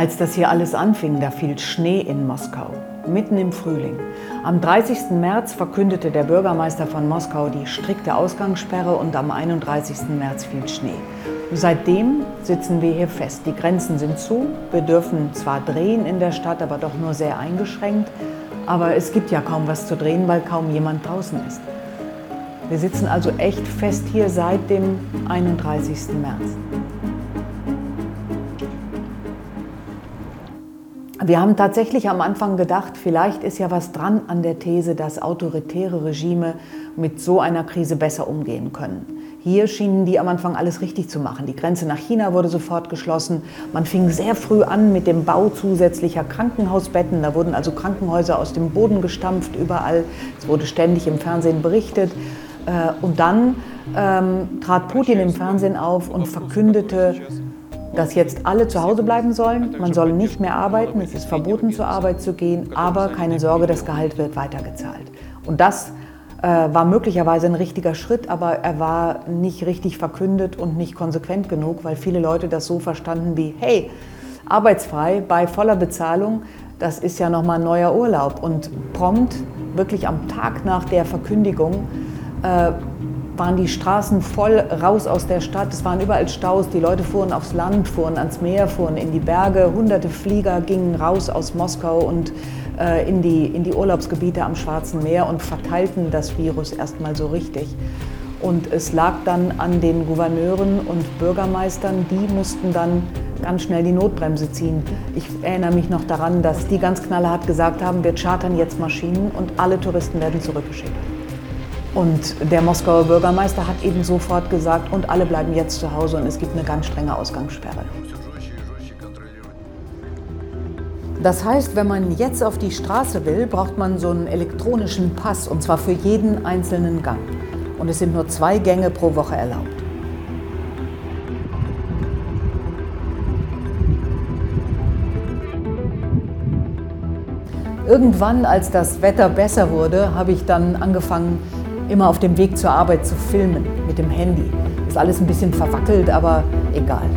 Als das hier alles anfing, da fiel Schnee in Moskau, mitten im Frühling. Am 30. März verkündete der Bürgermeister von Moskau die strikte Ausgangssperre und am 31. März fiel Schnee. Seitdem sitzen wir hier fest. Die Grenzen sind zu. Wir dürfen zwar drehen in der Stadt, aber doch nur sehr eingeschränkt. Aber es gibt ja kaum was zu drehen, weil kaum jemand draußen ist. Wir sitzen also echt fest hier seit dem 31. März. Wir haben tatsächlich am Anfang gedacht, vielleicht ist ja was dran an der These, dass autoritäre Regime mit so einer Krise besser umgehen können. Hier schienen die am Anfang alles richtig zu machen. Die Grenze nach China wurde sofort geschlossen. Man fing sehr früh an mit dem Bau zusätzlicher Krankenhausbetten. Da wurden also Krankenhäuser aus dem Boden gestampft überall. Es wurde ständig im Fernsehen berichtet. Äh, und dann ähm, trat Putin im Fernsehen auf und verkündete, dass jetzt alle zu Hause bleiben sollen. Man soll nicht mehr arbeiten. Es ist verboten, zur Arbeit zu gehen. Aber keine Sorge, das Gehalt wird weitergezahlt. Und das äh, war möglicherweise ein richtiger Schritt, aber er war nicht richtig verkündet und nicht konsequent genug, weil viele Leute das so verstanden wie, hey, arbeitsfrei bei voller Bezahlung, das ist ja nochmal ein neuer Urlaub. Und prompt, wirklich am Tag nach der Verkündigung, äh, waren die Straßen voll raus aus der Stadt. Es waren überall Staus. Die Leute fuhren aufs Land, fuhren ans Meer, fuhren in die Berge. Hunderte Flieger gingen raus aus Moskau und äh, in, die, in die Urlaubsgebiete am Schwarzen Meer und verteilten das Virus erstmal so richtig. Und es lag dann an den Gouverneuren und Bürgermeistern, die mussten dann ganz schnell die Notbremse ziehen. Ich erinnere mich noch daran, dass die ganz knallhart gesagt haben, wir chartern jetzt Maschinen und alle Touristen werden zurückgeschickt. Und der Moskauer Bürgermeister hat eben sofort gesagt, und alle bleiben jetzt zu Hause und es gibt eine ganz strenge Ausgangssperre. Das heißt, wenn man jetzt auf die Straße will, braucht man so einen elektronischen Pass und zwar für jeden einzelnen Gang. Und es sind nur zwei Gänge pro Woche erlaubt. Irgendwann, als das Wetter besser wurde, habe ich dann angefangen, immer auf dem Weg zur Arbeit zu filmen mit dem Handy. Ist alles ein bisschen verwackelt, aber egal.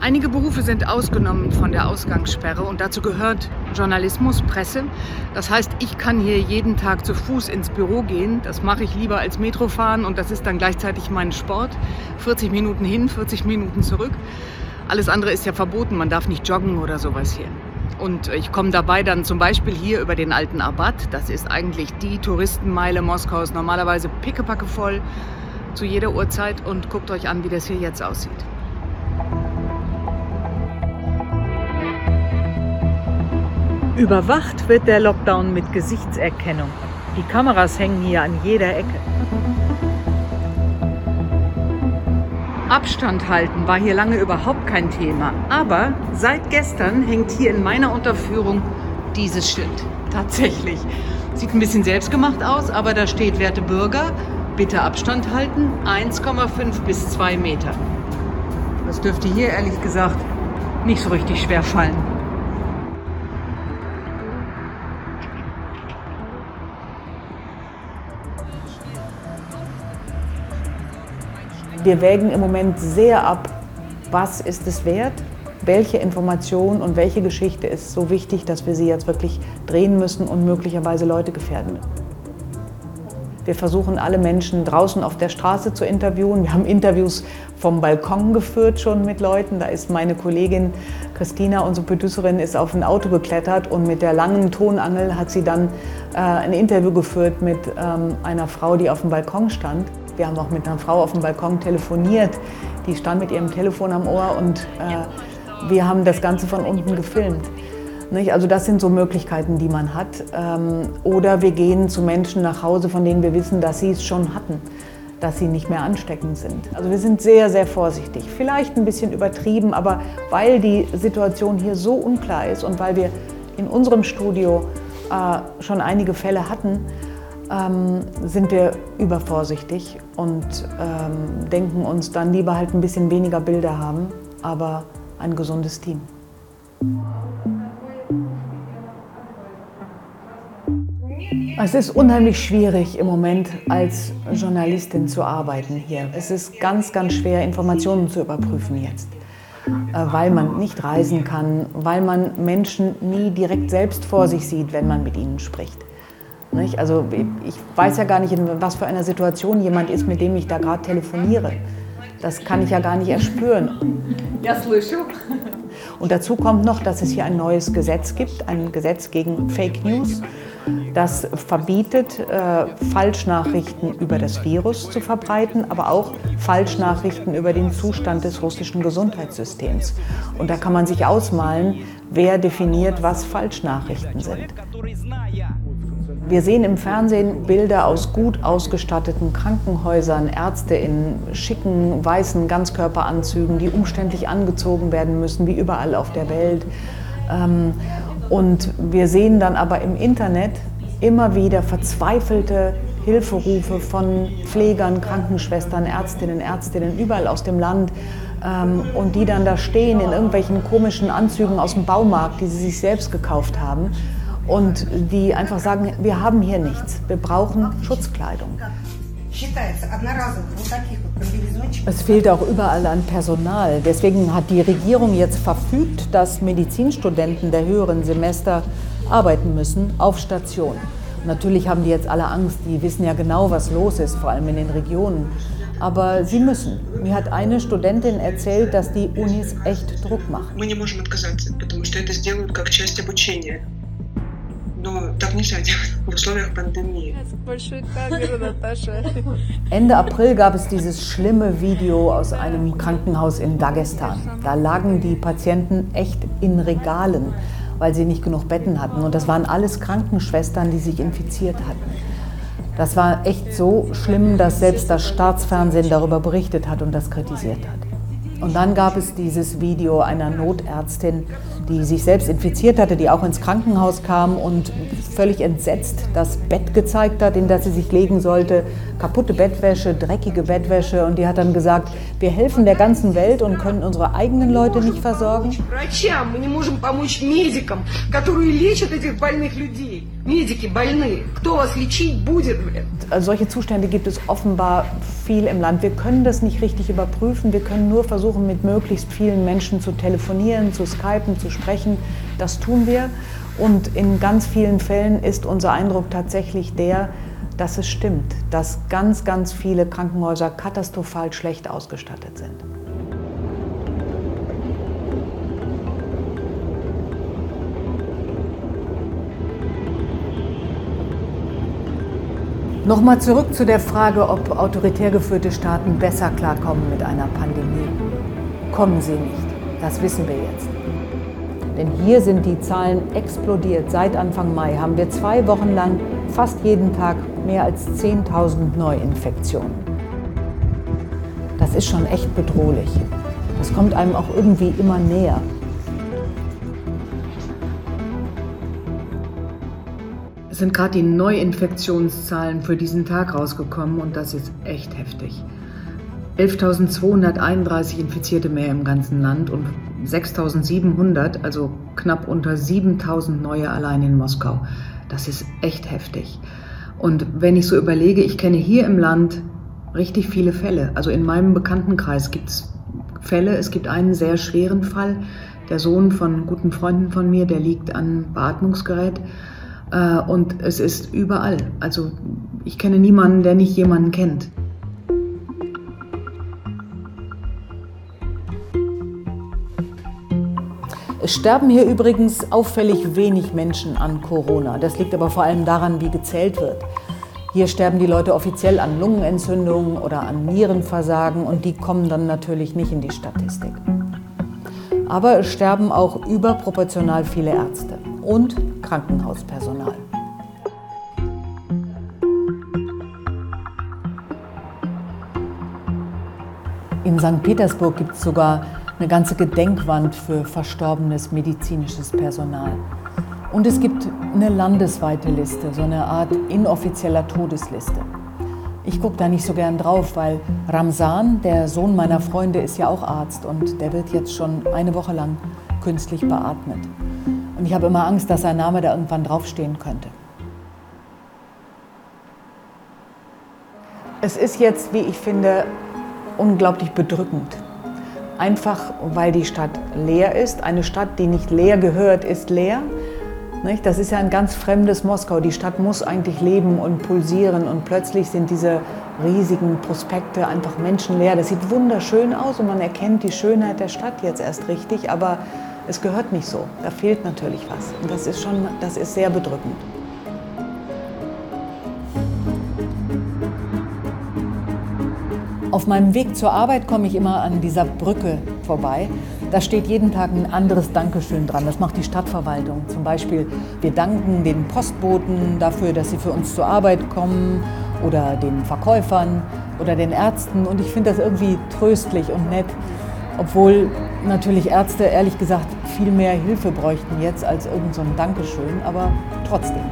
Einige Berufe sind ausgenommen von der Ausgangssperre und dazu gehört Journalismus, Presse. Das heißt, ich kann hier jeden Tag zu Fuß ins Büro gehen. Das mache ich lieber als Metro fahren und das ist dann gleichzeitig mein Sport. 40 Minuten hin, 40 Minuten zurück. Alles andere ist ja verboten, man darf nicht joggen oder sowas hier. Und ich komme dabei dann zum Beispiel hier über den alten Abad. Das ist eigentlich die Touristenmeile Moskaus, normalerweise pickepacke voll zu jeder Uhrzeit. Und guckt euch an, wie das hier jetzt aussieht. Überwacht wird der Lockdown mit Gesichtserkennung. Die Kameras hängen hier an jeder Ecke. Abstand halten war hier lange überhaupt kein Thema. Aber seit gestern hängt hier in meiner Unterführung dieses Schild. Tatsächlich. Sieht ein bisschen selbstgemacht aus, aber da steht, werte Bürger, bitte Abstand halten, 1,5 bis 2 Meter. Das dürfte hier ehrlich gesagt nicht so richtig schwer fallen. Wir wägen im Moment sehr ab, was ist es wert, welche Information und welche Geschichte ist so wichtig, dass wir sie jetzt wirklich drehen müssen und möglicherweise Leute gefährden. Wir versuchen alle Menschen draußen auf der Straße zu interviewen. Wir haben Interviews vom Balkon geführt schon mit Leuten. Da ist meine Kollegin Christina, unsere Producerin, ist auf ein Auto geklettert und mit der langen Tonangel hat sie dann äh, ein Interview geführt mit ähm, einer Frau, die auf dem Balkon stand. Wir haben auch mit einer Frau auf dem Balkon telefoniert. Die stand mit ihrem Telefon am Ohr und äh, wir haben das Ganze von unten gefilmt. Nicht? Also das sind so Möglichkeiten, die man hat. Ähm, oder wir gehen zu Menschen nach Hause, von denen wir wissen, dass sie es schon hatten, dass sie nicht mehr ansteckend sind. Also wir sind sehr, sehr vorsichtig. Vielleicht ein bisschen übertrieben, aber weil die Situation hier so unklar ist und weil wir in unserem Studio äh, schon einige Fälle hatten, ähm, sind wir übervorsichtig und ähm, denken uns dann lieber halt ein bisschen weniger Bilder haben, aber ein gesundes Team. Es ist unheimlich schwierig im Moment als Journalistin zu arbeiten hier. Es ist ganz, ganz schwer, Informationen zu überprüfen jetzt, äh, weil man nicht reisen kann, weil man Menschen nie direkt selbst vor sich sieht, wenn man mit ihnen spricht. Also ich weiß ja gar nicht, in was für einer Situation jemand ist, mit dem ich da gerade telefoniere. Das kann ich ja gar nicht erspüren. Ja, слышу. Und dazu kommt noch, dass es hier ein neues Gesetz gibt, ein Gesetz gegen Fake News, das verbietet, äh, Falschnachrichten über das Virus zu verbreiten, aber auch Falschnachrichten über den Zustand des russischen Gesundheitssystems. Und da kann man sich ausmalen, wer definiert, was Falschnachrichten sind. Wir sehen im Fernsehen Bilder aus gut ausgestatteten Krankenhäusern, Ärzte in schicken, weißen Ganzkörperanzügen, die umständlich angezogen werden müssen, wie überall auf der Welt. Ähm, und wir sehen dann aber im Internet immer wieder verzweifelte Hilferufe von Pflegern, Krankenschwestern, Ärztinnen, Ärztinnen überall aus dem Land ähm, und die dann da stehen in irgendwelchen komischen Anzügen aus dem Baumarkt, die sie sich selbst gekauft haben und die einfach sagen, wir haben hier nichts, wir brauchen Schutzkleidung. Es fehlt auch überall an Personal. Deswegen hat die Regierung jetzt verfügt, dass Medizinstudenten der höheren Semester arbeiten müssen auf Station. Natürlich haben die jetzt alle Angst, die wissen ja genau, was los ist, vor allem in den Regionen. Aber sie müssen. Mir hat eine Studentin erzählt, dass die Unis echt Druck machen Мы не можем отказаться, потому что это сделают как часть обучения. Ende April gab es dieses schlimme Video aus einem Krankenhaus in Dagestan. Da lagen die Patienten echt in Regalen, weil sie nicht genug Betten hatten. Und das waren alles Krankenschwestern, die sich infiziert hatten. Das war echt so schlimm, dass selbst das Staatsfernsehen darüber berichtet hat und das kritisiert hat. Und dann gab es dieses Video einer Notärztin, die sich selbst infiziert hatte, die auch ins Krankenhaus kam und völlig entsetzt das Bett gezeigt hat, in das sie sich legen sollte. Kaputte Bettwäsche, dreckige Bettwäsche. Und die hat dann gesagt, wir helfen der ganzen Welt und können unsere eigenen Leute nicht versorgen. Solche Zustände gibt es offenbar viel im Land. Wir können das nicht richtig überprüfen. Wir können nur versuchen, mit möglichst vielen Menschen zu telefonieren, zu skypen, zu sprechen. Das tun wir. Und in ganz vielen Fällen ist unser Eindruck tatsächlich der, dass es stimmt, dass ganz, ganz viele Krankenhäuser katastrophal schlecht ausgestattet sind. Nochmal zurück zu der Frage, ob autoritär geführte Staaten besser klarkommen mit einer Pandemie. Kommen sie nicht. Das wissen wir jetzt. Denn hier sind die Zahlen explodiert. Seit Anfang Mai haben wir zwei Wochen lang fast jeden Tag mehr als 10.000 Neuinfektionen. Das ist schon echt bedrohlich. Das kommt einem auch irgendwie immer näher. Es sind gerade die Neuinfektionszahlen für diesen Tag rausgekommen und das ist echt heftig. 11.231 Infizierte mehr im ganzen Land und 6.700, also knapp unter 7.000 neue allein in Moskau. Das ist echt heftig. Und wenn ich so überlege, ich kenne hier im Land richtig viele Fälle. Also in meinem Bekanntenkreis gibt es Fälle. Es gibt einen sehr schweren Fall. Der Sohn von guten Freunden von mir, der liegt an Beatmungsgerät. Äh, und es ist überall. Also ich kenne niemanden, der nicht jemanden kennt. Es sterben hier übrigens auffällig wenig Menschen an Corona. Das liegt aber vor allem daran, wie gezählt wird. Hier sterben die Leute offiziell an Lungenentzündungen oder an Nierenversagen und die kommen dann natürlich nicht in die Statistik. Aber es sterben auch überproportional viele Ärzte und Krankenhauspersonal. In St. Petersburg gibt es sogar eine ganze Gedenkwand für verstorbenes medizinisches Personal. Und es gibt eine landesweite Liste, so eine Art inoffizieller Todesliste. Ich gucke da nicht so gern drauf, weil Ramsan, der Sohn meiner Freunde, ist ja auch Arzt und der wird jetzt schon eine Woche lang künstlich beatmet. Und ich habe immer Angst, dass sein Name da irgendwann draufstehen könnte. Es ist jetzt, wie ich finde, unglaublich bedrückend. Einfach weil die Stadt leer ist. Eine Stadt, die nicht leer gehört, ist leer. Das ist ja ein ganz fremdes Moskau. Die Stadt muss eigentlich leben und pulsieren und plötzlich sind diese riesigen Prospekte einfach menschenleer. Das sieht wunderschön aus und man erkennt die Schönheit der Stadt jetzt erst richtig, aber es gehört nicht so. Da fehlt natürlich was und das ist schon, das ist sehr bedrückend. Auf meinem Weg zur Arbeit komme ich immer an dieser Brücke vorbei. Da steht jeden Tag ein anderes Dankeschön dran. Das macht die Stadtverwaltung. Zum Beispiel, wir danken den Postboten dafür, dass sie für uns zur Arbeit kommen oder den Verkäufern oder den Ärzten. Und ich finde das irgendwie tröstlich und nett, obwohl natürlich Ärzte ehrlich gesagt viel mehr Hilfe bräuchten jetzt als irgendein so Dankeschön, aber trotzdem.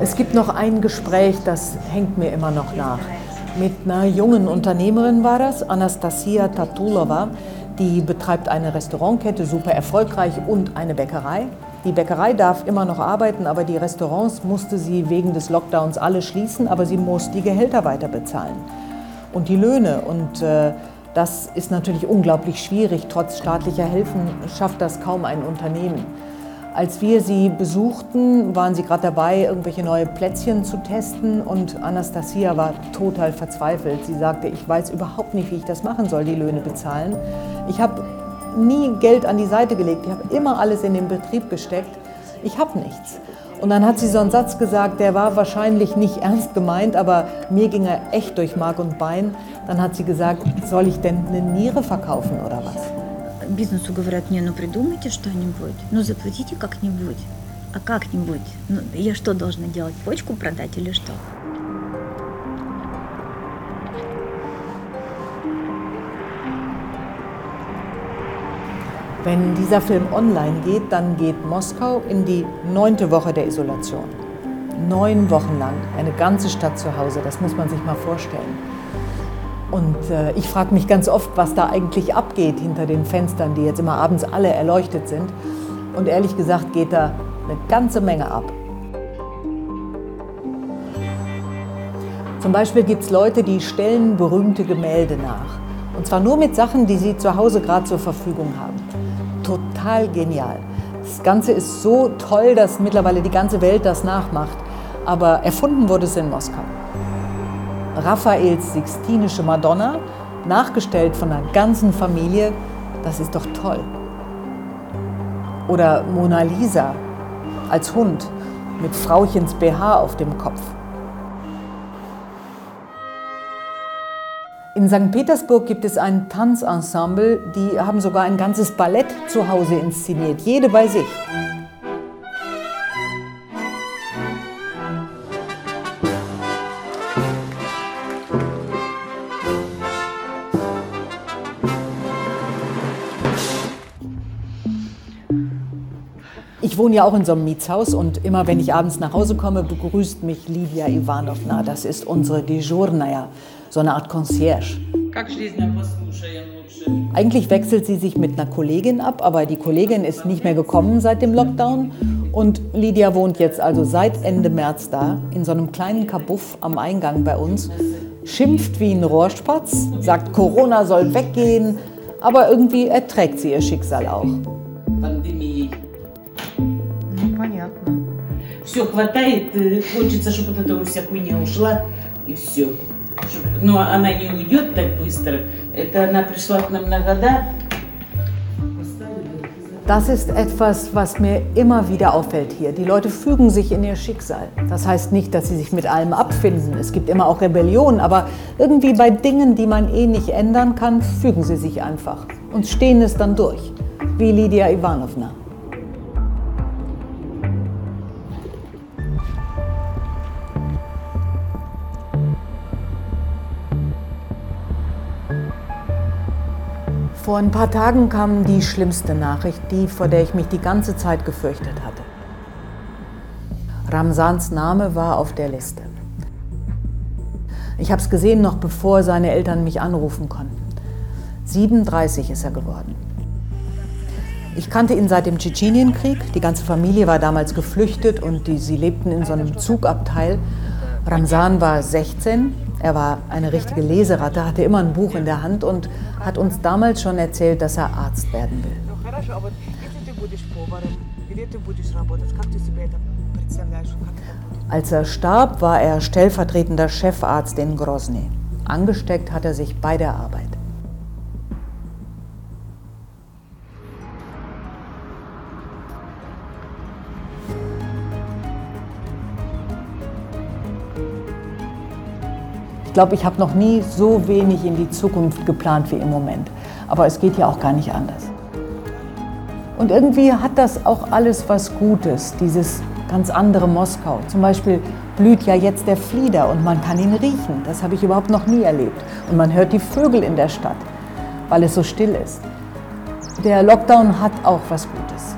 Es gibt noch ein Gespräch, das hängt mir immer noch nach. Mit einer jungen Unternehmerin war das, Anastasia Tatulova. Die betreibt eine Restaurantkette, super erfolgreich und eine Bäckerei. Die Bäckerei darf immer noch arbeiten, aber die Restaurants musste sie wegen des Lockdowns alle schließen, aber sie muss die Gehälter weiter bezahlen und die Löhne. Und äh, das ist natürlich unglaublich schwierig. Trotz staatlicher Hilfen schafft das kaum ein Unternehmen. Als wir sie besuchten, waren sie gerade dabei, irgendwelche neue Plätzchen zu testen und Anastasia war total verzweifelt. Sie sagte, ich weiß überhaupt nicht, wie ich das machen soll, die Löhne bezahlen. Ich habe nie Geld an die Seite gelegt, ich habe immer alles in den Betrieb gesteckt. Ich habe nichts. Und dann hat sie so einen Satz gesagt, der war wahrscheinlich nicht ernst gemeint, aber mir ging er echt durch Mark und Bein. Dann hat sie gesagt, soll ich denn eine Niere verkaufen oder was? бизнесу говорят, не, ну придумайте что-нибудь, ну заплатите как-нибудь. А как-нибудь? Ну, я что должна делать? Почку продать или что? Wenn dieser Film online geht, dann geht Moskau in die neunte Woche der Isolation. Neun Wochen lang, eine ganze Stadt zu Hause, das muss man sich mal vorstellen. Und äh, ich frage mich ganz oft, was da eigentlich abgeht hinter den Fenstern, die jetzt immer abends alle erleuchtet sind. Und ehrlich gesagt geht da eine ganze Menge ab. Zum Beispiel gibt es Leute, die stellen berühmte Gemälde nach. Und zwar nur mit Sachen, die sie zu Hause gerade zur Verfügung haben. Total genial. Das Ganze ist so toll, dass mittlerweile die ganze Welt das nachmacht. Aber erfunden wurde es in Moskau. Raffaels Sixtinische Madonna, nachgestellt von einer ganzen Familie. Das ist doch toll. Oder Mona Lisa als Hund mit Frauchens BH auf dem Kopf. In St. Petersburg gibt es ein Tanzensemble, die haben sogar ein ganzes Ballett zu Hause inszeniert, jede bei sich. Wohne ja auch in so einem Mietshaus und immer wenn ich abends nach Hause komme, begrüßt mich Lydia Ivanovna. Das ist unsere Dejurnaya, so eine Art Concierge. Eigentlich wechselt sie sich mit einer Kollegin ab, aber die Kollegin ist nicht mehr gekommen seit dem Lockdown. Und Lydia wohnt jetzt also seit Ende März da, in so einem kleinen Kabuff am Eingang bei uns, schimpft wie ein Rohrspatz, sagt, Corona soll weggehen, aber irgendwie erträgt sie ihr Schicksal auch. все хватает, э, хочется, чтобы вот эта вся хуйня ушла, и все. Но она не уйдет так быстро. Это она пришла к нам на года. Das ist etwas, was mir immer wieder auffällt hier. Die Leute fügen sich in ihr Schicksal. Das heißt nicht, dass sie sich mit allem abfinden. Es gibt immer auch Rebellion, aber irgendwie bei Dingen, die man eh nicht ändern kann, fügen sie sich einfach und stehen es dann durch. Wie Lydia Ivanovna. Vor ein paar Tagen kam die schlimmste Nachricht, die, vor der ich mich die ganze Zeit gefürchtet hatte. Ramsans Name war auf der Liste. Ich habe es gesehen, noch bevor seine Eltern mich anrufen konnten. 37 ist er geworden. Ich kannte ihn seit dem Tschetschenienkrieg. Die ganze Familie war damals geflüchtet und die, sie lebten in so einem Zugabteil. Ramsan war 16, er war eine richtige Leseratte, hatte immer ein Buch in der Hand und hat uns damals schon erzählt, dass er Arzt werden will. Als er starb, war er stellvertretender Chefarzt in Grozny. Angesteckt hat er sich bei der Arbeit. Glaube, ich habe noch nie so wenig in die Zukunft geplant wie im Moment. Aber es geht ja auch gar nicht anders. Und irgendwie hat das auch alles was Gutes, dieses ganz andere Moskau. Zum Beispiel blüht ja jetzt der Flieder und man kann ihn riechen. Das habe ich überhaupt noch nie erlebt. Und man hört die Vögel in der Stadt, weil es so still ist. Der Lockdown hat auch was Gutes.